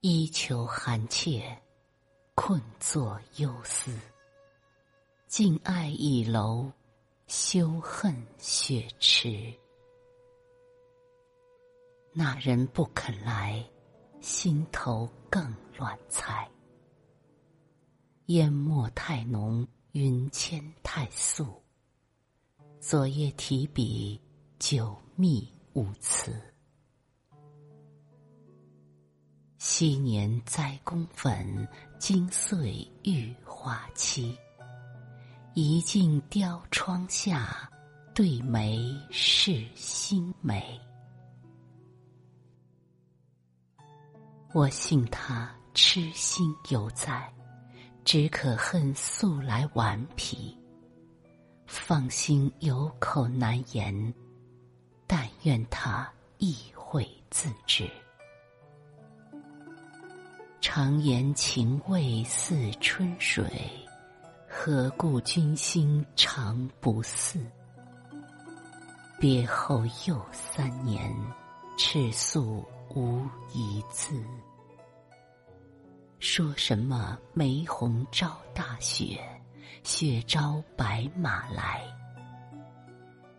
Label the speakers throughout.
Speaker 1: 衣裘寒切，困坐忧思。敬爱倚楼，休恨雪迟。那人不肯来，心头更乱猜。烟墨太浓，云牵太素。昨夜提笔，久密无词。昔年栽宫粉，今岁玉花期。一镜雕窗下，对眉是新眉。我信他痴心犹在，只可恨素来顽皮。放心有口难言，但愿他意会自知。常言情味似春水。何故君心常不似？别后又三年，赤素无一字。说什么梅红招大雪，雪招白马来。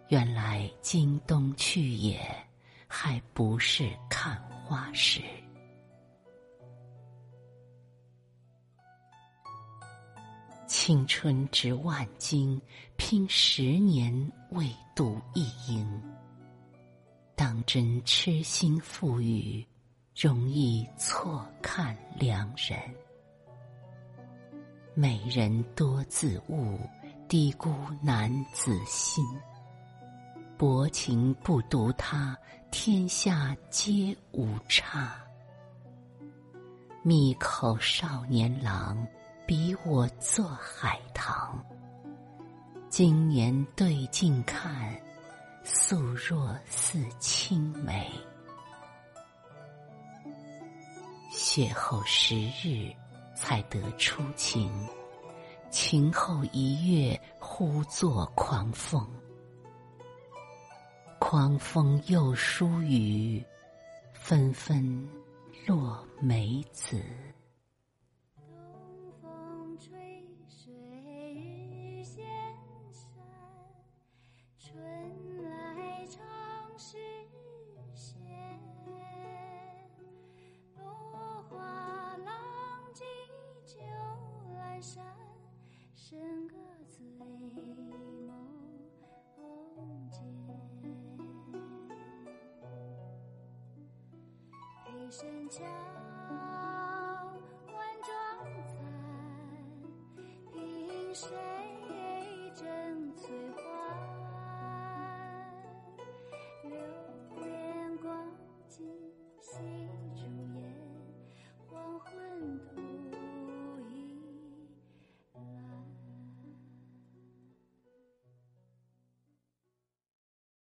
Speaker 1: 原来今冬去也，还不是看花时。青春值万金，拼十年未度一应。当真痴心赋予，容易错看良人。美人多自误，低估男子心。薄情不独他，天下皆无差。密口少年郎。比我做海棠，今年对镜看，素若似青梅。邂逅十日，才得初晴，晴后一月，忽作狂风。狂风又疏雨，纷纷落梅子。
Speaker 2: 声桥万种残，凭谁？